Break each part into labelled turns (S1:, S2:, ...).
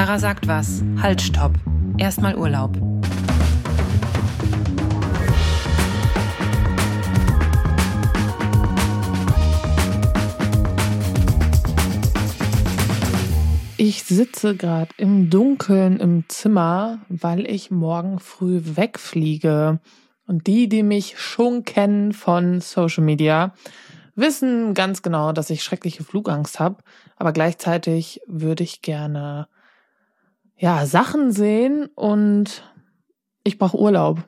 S1: Tara sagt was. Halt, stopp. Erstmal Urlaub.
S2: Ich sitze gerade im Dunkeln im Zimmer, weil ich morgen früh wegfliege. Und die, die mich schon kennen von Social Media, wissen ganz genau, dass ich schreckliche Flugangst habe. Aber gleichzeitig würde ich gerne ja Sachen sehen und ich brauche Urlaub.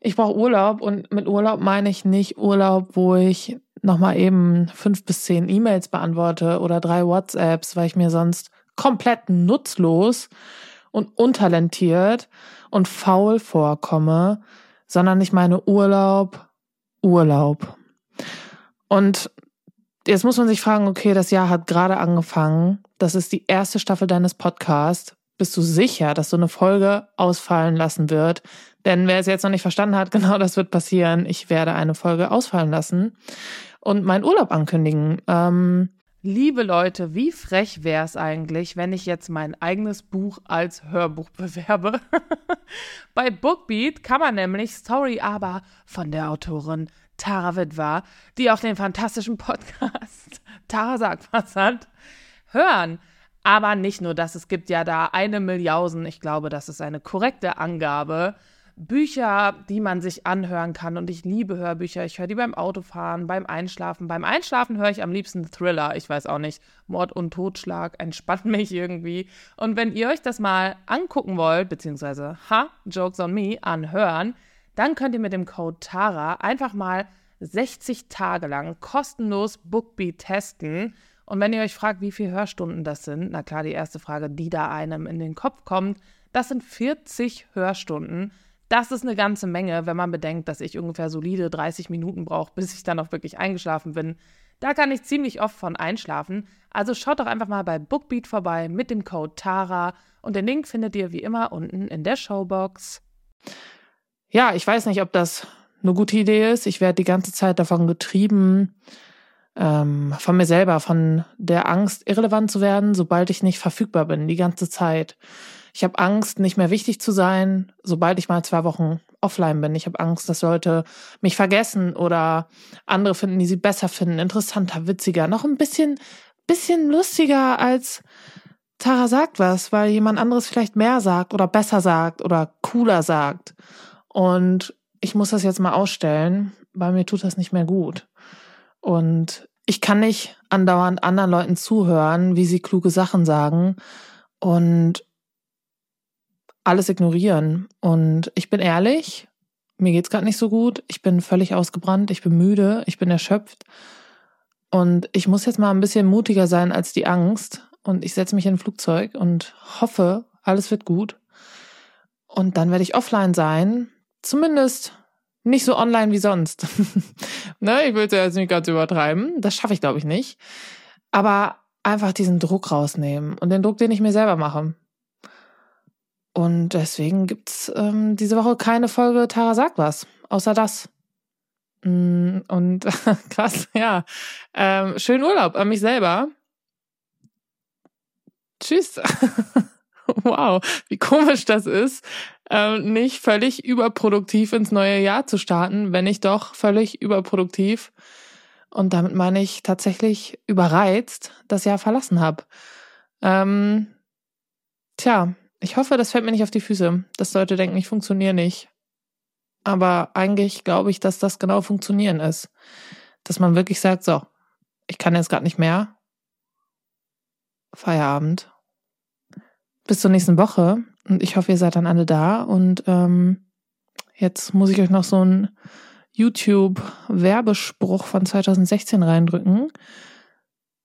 S2: Ich brauche Urlaub und mit Urlaub meine ich nicht Urlaub, wo ich nochmal eben fünf bis zehn E-Mails beantworte oder drei WhatsApps, weil ich mir sonst komplett nutzlos und untalentiert und faul vorkomme, sondern ich meine Urlaub, Urlaub. Und jetzt muss man sich fragen, okay, das Jahr hat gerade angefangen. Das ist die erste Staffel deines Podcasts. Bist du sicher, dass so eine Folge ausfallen lassen wird? Denn wer es jetzt noch nicht verstanden hat, genau das wird passieren. Ich werde eine Folge ausfallen lassen und meinen Urlaub ankündigen. Ähm,
S3: Liebe Leute, wie frech wäre es eigentlich, wenn ich jetzt mein eigenes Buch als Hörbuch bewerbe? Bei Bookbeat kann man nämlich Story aber von der Autorin Tara Witwer, die auch den fantastischen Podcast Tara sagt was hat, hören. Aber nicht nur das, es gibt ja da eine Milliarden, ich glaube, das ist eine korrekte Angabe, Bücher, die man sich anhören kann. Und ich liebe Hörbücher. Ich höre die beim Autofahren, beim Einschlafen. Beim Einschlafen höre ich am liebsten Thriller. Ich weiß auch nicht. Mord und Totschlag entspannt mich irgendwie. Und wenn ihr euch das mal angucken wollt, beziehungsweise, ha, Jokes on Me, anhören, dann könnt ihr mit dem Code TARA einfach mal 60 Tage lang kostenlos Bookbeat testen. Und wenn ihr euch fragt, wie viele Hörstunden das sind, na klar, die erste Frage, die da einem in den Kopf kommt, das sind 40 Hörstunden. Das ist eine ganze Menge, wenn man bedenkt, dass ich ungefähr solide 30 Minuten brauche, bis ich dann auch wirklich eingeschlafen bin. Da kann ich ziemlich oft von einschlafen. Also schaut doch einfach mal bei Bookbeat vorbei mit dem Code TARA und den Link findet ihr wie immer unten in der Showbox.
S2: Ja, ich weiß nicht, ob das eine gute Idee ist. Ich werde die ganze Zeit davon getrieben, ähm, von mir selber, von der Angst, irrelevant zu werden, sobald ich nicht verfügbar bin, die ganze Zeit. Ich habe Angst, nicht mehr wichtig zu sein, sobald ich mal zwei Wochen offline bin. Ich habe Angst, dass Leute mich vergessen oder andere finden, die sie besser finden, interessanter, witziger, noch ein bisschen, bisschen lustiger als Tara sagt was, weil jemand anderes vielleicht mehr sagt oder besser sagt oder cooler sagt. Und ich muss das jetzt mal ausstellen, weil mir tut das nicht mehr gut. Und ich kann nicht andauernd anderen Leuten zuhören, wie sie kluge Sachen sagen und alles ignorieren. Und ich bin ehrlich, mir geht's gerade nicht so gut. Ich bin völlig ausgebrannt, ich bin müde, ich bin erschöpft. Und ich muss jetzt mal ein bisschen mutiger sein als die Angst. Und ich setze mich in ein Flugzeug und hoffe, alles wird gut. Und dann werde ich offline sein. Zumindest nicht so online wie sonst. ne, ich will es ja jetzt nicht ganz übertreiben. Das schaffe ich, glaube ich, nicht. Aber einfach diesen Druck rausnehmen und den Druck, den ich mir selber mache. Und deswegen gibt's ähm, diese Woche keine Folge Tara sagt was, außer das. Mm, und krass, ja. Ähm, schönen Urlaub an mich selber. Tschüss. wow, wie komisch das ist, ähm, nicht völlig überproduktiv ins neue Jahr zu starten, wenn ich doch völlig überproduktiv und damit meine ich tatsächlich überreizt das Jahr verlassen habe. Ähm, tja, ich hoffe, das fällt mir nicht auf die Füße, dass Leute denken, ich funktioniere nicht. Aber eigentlich glaube ich, dass das genau funktionieren ist. Dass man wirklich sagt, so, ich kann jetzt gerade nicht mehr. Feierabend bis zur nächsten Woche. Und ich hoffe, ihr seid dann alle da. Und ähm, jetzt muss ich euch noch so einen YouTube-Werbespruch von 2016 reindrücken.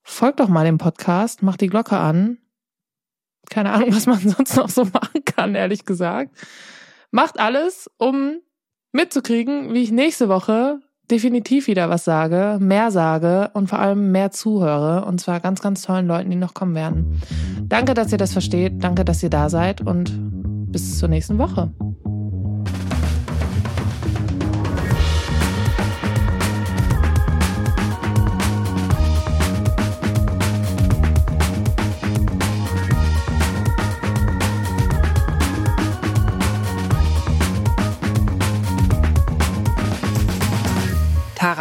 S2: Folgt doch mal dem Podcast, macht die Glocke an. Keine Ahnung, was man sonst noch so machen kann, ehrlich gesagt. Macht alles, um mitzukriegen, wie ich nächste Woche definitiv wieder was sage, mehr sage und vor allem mehr zuhöre. Und zwar ganz, ganz tollen Leuten, die noch kommen werden. Danke, dass ihr das versteht. Danke, dass ihr da seid und bis zur nächsten Woche.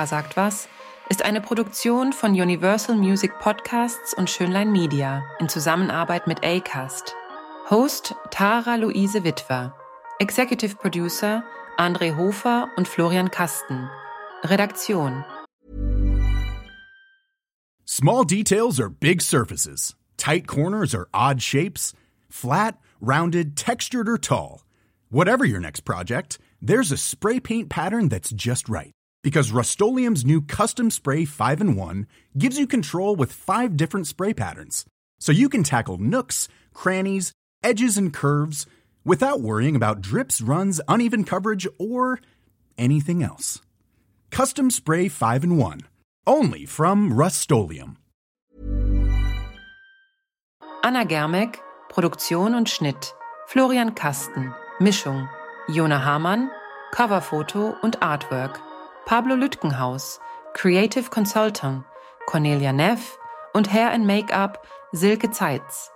S1: Tara sagt was ist eine Produktion von Universal Music Podcasts und Schönlein Media in Zusammenarbeit mit Acast. Host Tara Luise Witwer. Executive Producer André Hofer und Florian Kasten. Redaktion.
S4: Small details are big surfaces. Tight corners are odd shapes. Flat, rounded, textured, or tall. Whatever your next project, there's a spray paint pattern that's just right. Because Rust new Custom Spray 5 in 1 gives you control with five different spray patterns. So you can tackle nooks, crannies, edges, and curves without worrying about drips, runs, uneven coverage, or anything else. Custom Spray 5 in 1. Only from Rust
S1: Anna Germeck, Produktion und Schnitt. Florian Kasten, Mischung. Jona Hamann, Coverfoto und Artwork. Pablo Lütgenhaus, Creative Consultant, Cornelia Neff und Hair and Make-up Silke Zeitz.